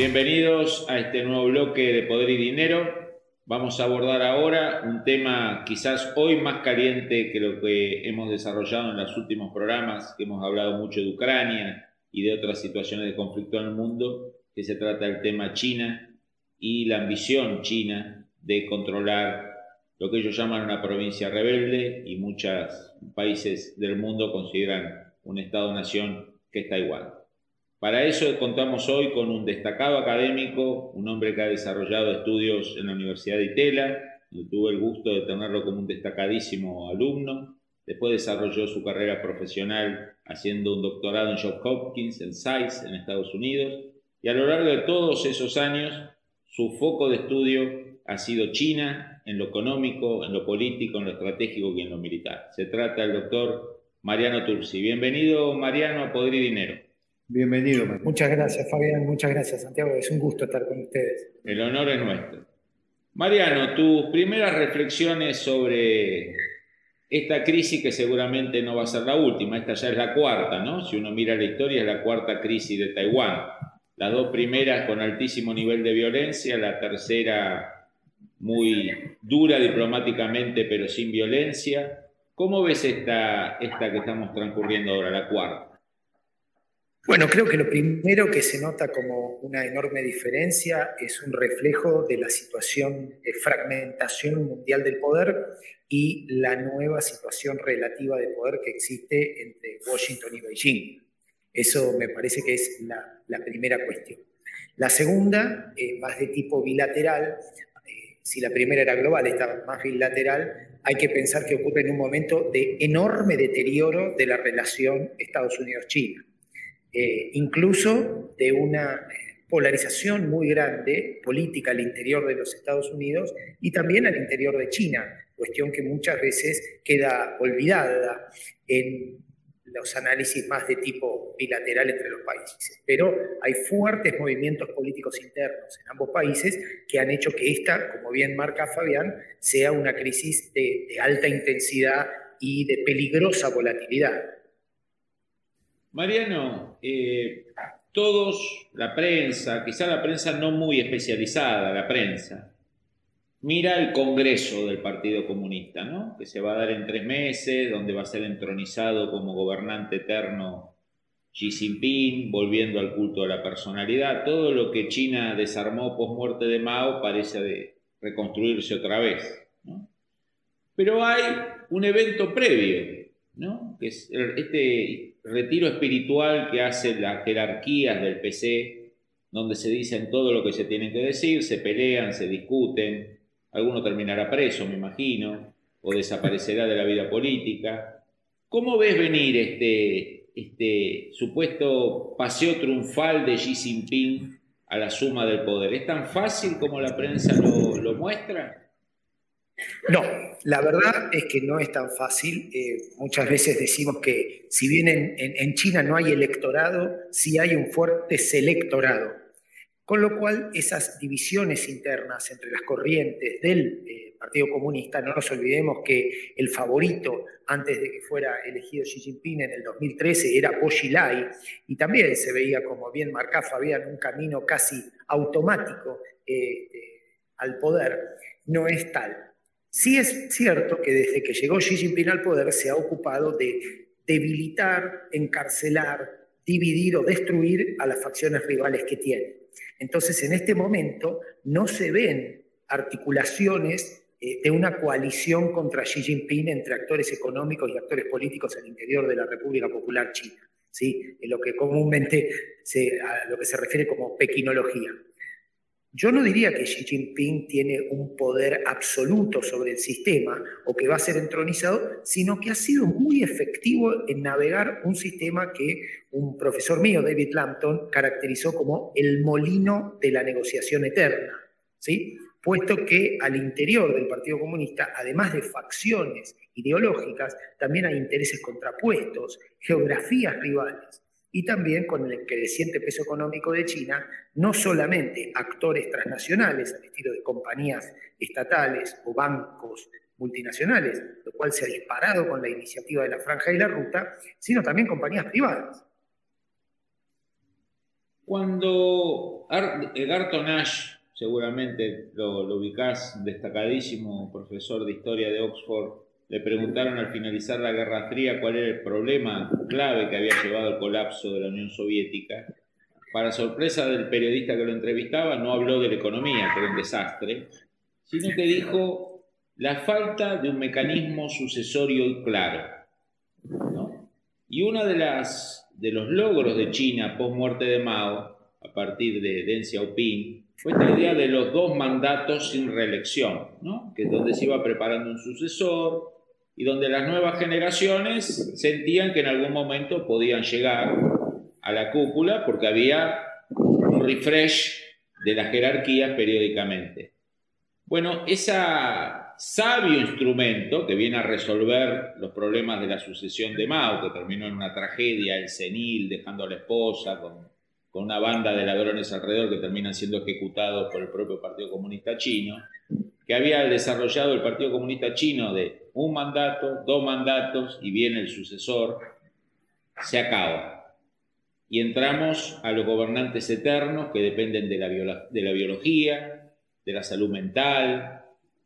Bienvenidos a este nuevo bloque de Poder y Dinero. Vamos a abordar ahora un tema quizás hoy más caliente que lo que hemos desarrollado en los últimos programas, que hemos hablado mucho de Ucrania y de otras situaciones de conflicto en el mundo, que se trata del tema China y la ambición china de controlar lo que ellos llaman una provincia rebelde y muchos países del mundo consideran un Estado-nación que es Taiwán. Para eso contamos hoy con un destacado académico, un hombre que ha desarrollado estudios en la Universidad de Itela, y tuve el gusto de tenerlo como un destacadísimo alumno. Después desarrolló su carrera profesional haciendo un doctorado en Johns Hopkins, en SAIS, en Estados Unidos. Y a lo largo de todos esos años, su foco de estudio ha sido China, en lo económico, en lo político, en lo estratégico y en lo militar. Se trata del doctor Mariano Tursi. Bienvenido, Mariano, a Poder y Dinero. Bienvenido, Muchas gracias, Fabián. Muchas gracias, Santiago. Es un gusto estar con ustedes. El honor es nuestro. Mariano, tus primeras reflexiones sobre esta crisis que seguramente no va a ser la última, esta ya es la cuarta, ¿no? Si uno mira la historia, es la cuarta crisis de Taiwán. Las dos primeras con altísimo nivel de violencia, la tercera muy dura diplomáticamente pero sin violencia. ¿Cómo ves esta, esta que estamos transcurriendo ahora, la cuarta? Bueno, creo que lo primero que se nota como una enorme diferencia es un reflejo de la situación de fragmentación mundial del poder y la nueva situación relativa de poder que existe entre Washington y Beijing. Eso me parece que es la, primera cuestión. La segunda, eh, más de tipo bilateral, eh, si la primera era global, esta más bilateral, hay que pensar que ocurre en un momento de enorme deterioro de la relación Estados Unidos-China eh, incluso de una eh, polarización muy grande política al interior de los Estados Unidos y también al interior de China, cuestión que muchas veces queda olvidada en los análisis más de tipo bilateral entre los países. Pero hay fuertes movimientos políticos internos en ambos países que han hecho que esta, como bien marca Fabián, sea una crisis de alta intensidad y de peligrosa volatilidad. Mariano, eh, todos, la prensa, quizá la prensa no muy especializada, la prensa, mira el Congreso del Partido Comunista, ¿no? que se va a dar en tres meses, donde va a ser entronizado como gobernante eterno Xi Jinping, volviendo al culto de la personalidad. Todo lo que China desarmó post muerte de Mao parece de reconstruirse otra vez. Pero hay un evento previo, ¿no? que es este retiro espiritual que hacen las jerarquías del PC, donde se dicen todo lo que se tiene que decir, se pelean, se discuten, alguno terminará preso, me imagino, o desaparecerá de la vida política. ¿Cómo ves venir este, este supuesto paseo triunfal de Xi Jinping a la suma del poder? ¿Es tan fácil como la prensa lo muestra? No, la verdad es que no es tan fácil. Eh, muchas veces decimos que si bien en, China no hay electorado, sí hay un fuerte selectorado. Con lo cual, esas divisiones internas entre las corrientes del eh, Partido Comunista, no nos olvidemos que el favorito antes de que fuera elegido Xi Jinping en el 2013 era Bo Xilai, y también se veía, como bien marcaba Fabián, un camino casi automático eh, al poder, no es tal. Sí es cierto que desde que llegó Xi Jinping al poder se ha ocupado de debilitar, encarcelar, dividir o destruir a las facciones rivales que tiene. Entonces, en este momento no se ven articulaciones eh, de una coalición contra Xi Jinping entre actores económicos y actores políticos al interior de la República Popular China, ¿sí? en lo que comúnmente se, lo que se refiere como pequinología. Yo no diría que Xi Jinping tiene un poder absoluto sobre el sistema o que va a ser entronizado, sino que ha sido muy efectivo en navegar un sistema que un profesor mío, David Lampton, caracterizó como el molino de la negociación eterna. ¿sí? Puesto que al interior del Partido Comunista, además de facciones ideológicas, también hay intereses contrapuestos, geografías rivales y también con el creciente peso económico de China, no solamente actores transnacionales al estilo de compañías estatales o bancos multinacionales, lo cual se ha disparado con la iniciativa de la Franja y la Ruta, sino también compañías privadas. Cuando Garton Nash, seguramente lo, lo ubicás, destacadísimo profesor de historia de Oxford, le preguntaron al finalizar la Guerra Fría cuál era el problema clave que había llevado al colapso de la Unión Soviética. Para sorpresa del periodista que lo entrevistaba, no habló de la economía, que era un desastre, sino que dijo la falta de un mecanismo sucesorio y claro. Y uno de, de los logros de China post muerte de Mao, a partir de Deng Xiaoping, fue esta idea de los dos mandatos sin reelección, ¿no? que es donde se iba preparando un sucesor, y donde las nuevas generaciones sentían que en algún momento podían llegar a la cúpula porque había un refresh de las jerarquías periódicamente. Bueno, ese sabio instrumento que viene a resolver los problemas de la sucesión de Mao, que terminó en una tragedia, el senil, dejando a la esposa con, con una banda de ladrones alrededor que terminan siendo ejecutados por el propio Partido Comunista Chino, que había desarrollado el Partido Comunista Chino de un mandato, dos mandatos y viene el sucesor, se acaba. Y entramos a los gobernantes eternos que dependen de la, de la biología, de la salud mental.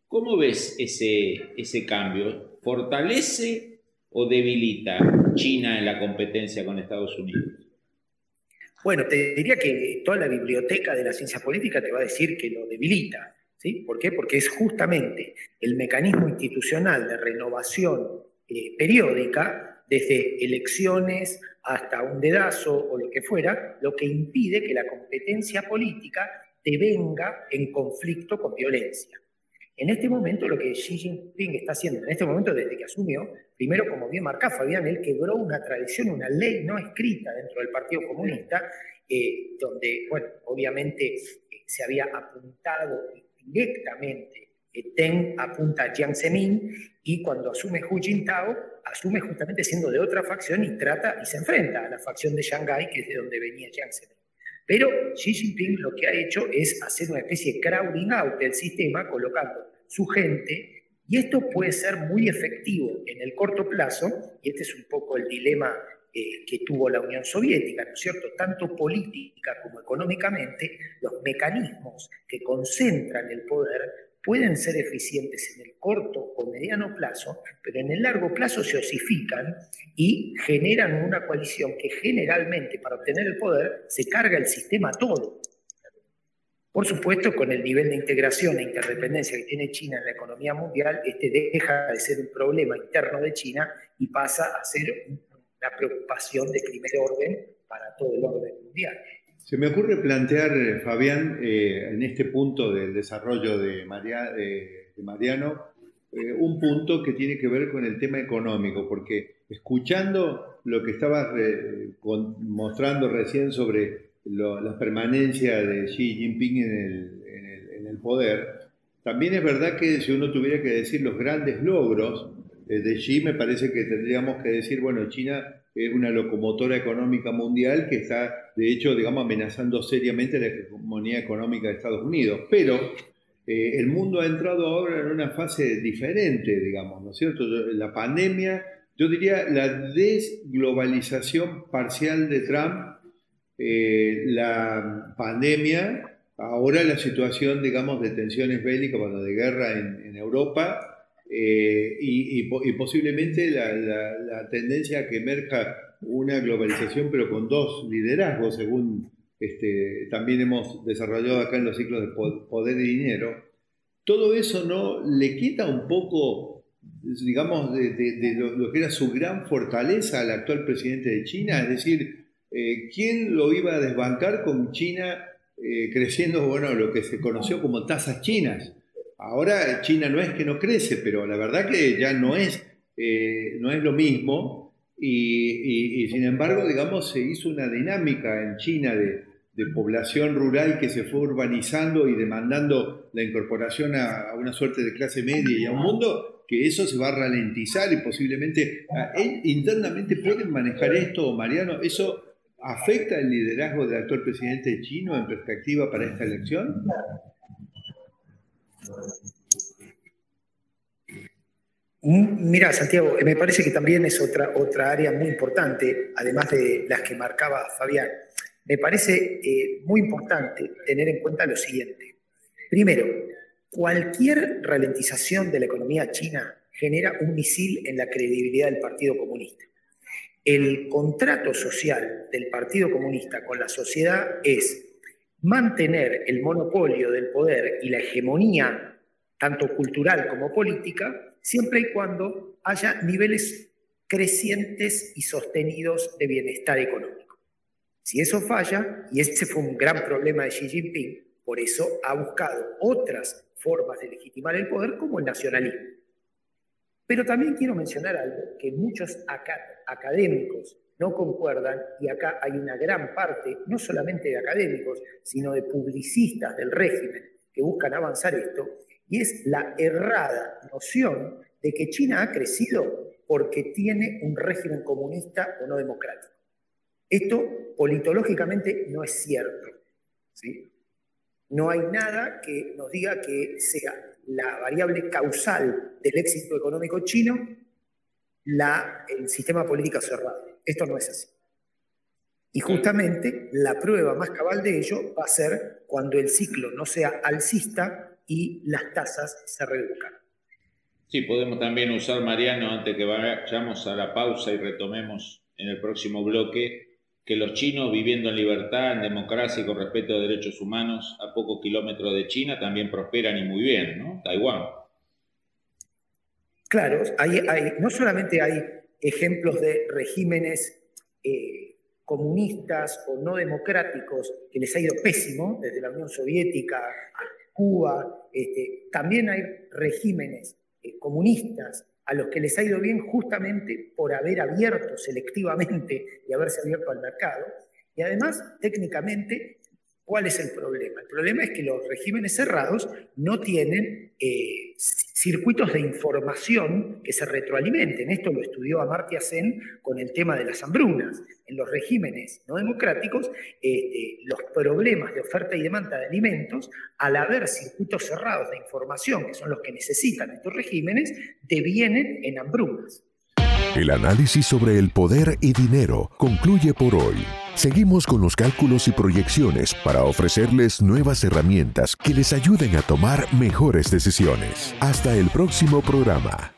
¿Cómo ves ese, ese cambio? ¿Fortalece o debilita China en la competencia con Estados Unidos? Bueno, te diría que toda la biblioteca de la ciencia política te va a decir que lo debilita. ¿Por qué? Porque es justamente el mecanismo institucional de renovación eh, periódica, desde elecciones hasta un dedazo o lo que fuera, lo que impide que la competencia política devenga en conflicto con violencia. En este momento lo que Xi Jinping está haciendo, en este momento desde que asumió, primero como bien marcaba Fabián, él quebró una tradición, una ley no escrita dentro del Partido Comunista, eh, donde, bueno, obviamente eh, se había apuntado directamente Ten apunta a Jiang Zemin y cuando asume Hu Jintao, asume justamente siendo de otra facción y trata y se enfrenta a la facción de Shanghái, que es de donde venía Jiang Zemin. Pero Xi Jinping lo que ha hecho es hacer una especie de crowding out del sistema, colocando su gente, y esto puede ser muy efectivo en el corto plazo, y este es un poco el dilema eh, que tuvo la Unión Soviética, ¿no es cierto? Tanto política como económicamente, los mecanismos que concentran el poder pueden ser eficientes en el corto o mediano plazo, pero en el largo plazo se osifican y generan una coalición que generalmente para obtener el poder se carga el sistema todo. Por supuesto, con el nivel de integración e interdependencia que tiene China en la economía mundial, este deja de ser un problema interno de China y pasa a ser un preocupación de primer orden para todo el orden mundial. Se me ocurre plantear, eh, Fabián, eh, en este punto del desarrollo de, Mariano, eh, un punto que tiene que ver con el tema económico, porque escuchando lo que estabas mostrando recién sobre la permanencia de Xi Jinping en el, en el poder, también es verdad que si uno tuviera que decir los grandes logros, de Xi me parece que tendríamos que decir, bueno, China es una locomotora económica mundial que está, de hecho, digamos, amenazando seriamente la hegemonía económica de Estados Unidos. Pero eh, el mundo ha entrado ahora en una fase diferente, digamos, ¿no es cierto? La pandemia, yo diría la desglobalización parcial de Trump, eh, la pandemia, ahora la situación, digamos, de tensiones bélicas, bueno, de guerra en, en Europa, eh, y, posiblemente la, tendencia a que emerja una globalización, pero con dos liderazgos, según este, también hemos desarrollado acá en los ciclos de poder y dinero, todo eso no le quita un poco, digamos, de, lo, que era su gran fortaleza al actual presidente de China, es decir, eh, ¿quién lo iba a desbancar con China eh, creciendo, bueno, lo que se conoció como tasas chinas. Ahora China no es que no crece, pero la verdad que ya no es, eh, no es lo mismo y, sin embargo, digamos, se hizo una dinámica en China de, población rural que se fue urbanizando y demandando la incorporación a, una suerte de clase media y a un mundo que eso se va a ralentizar y posiblemente ah, internamente pueden manejar esto, Mariano, eso afecta el liderazgo del actual presidente chino en perspectiva para esta elección. Mira, Santiago, me parece que también es otra, otra área muy importante, además de las que marcaba Fabián. Me parece eh, muy importante tener en cuenta lo siguiente. Primero, cualquier ralentización de la economía china genera un misil en la credibilidad del Partido Comunista. El contrato social del Partido Comunista con la sociedad es mantener el monopolio del poder y la hegemonía, tanto cultural como política, siempre y cuando haya niveles crecientes y sostenidos de bienestar económico. Si eso falla, y ese fue un gran problema de Xi Jinping, por eso ha buscado otras formas de legitimar el poder como el nacionalismo. Pero también quiero mencionar algo que muchos académicos no concuerdan, y acá hay una gran parte, no solamente de académicos, sino de publicistas del régimen que buscan avanzar esto, y es la errada noción de que China ha crecido porque tiene un régimen comunista o no democrático. Esto politológicamente no es cierto. ¿sí? No hay nada que nos diga que sea la variable causal del éxito económico chino la, el sistema político cerrado. Esto no es así. Y justamente la prueba más cabal de ello va a ser cuando el ciclo no sea alcista, y las tasas se reduzcan. Sí, podemos también usar, Mariano, antes que vayamos a la pausa y retomemos en el próximo bloque, que los chinos viviendo en libertad, en democracia y con respeto a derechos humanos a pocos kilómetros de China también prosperan y muy bien, ¿no? Taiwán. Claro, hay, no solamente hay ejemplos de regímenes eh, comunistas o no democráticos que les ha ido pésimo, desde la Unión Soviética Cuba, este, también hay regímenes eh, comunistas a los que les ha ido bien justamente por haber abierto selectivamente y haberse abierto al mercado. Y además, técnicamente, ¿cuál es el problema? El problema es que los regímenes cerrados no tienen eh, circuitos de información que se retroalimenten. Esto lo estudió Amartya Sen con el tema de las hambrunas. En los regímenes no democráticos, este, los problemas de oferta y demanda de alimentos, al haber circuitos cerrados de información, que son los que necesitan estos regímenes, devienen en hambrunas. El análisis sobre el poder y dinero concluye por hoy. Seguimos con los cálculos y proyecciones para ofrecerles nuevas herramientas que les ayuden a tomar mejores decisiones. Hasta el próximo programa.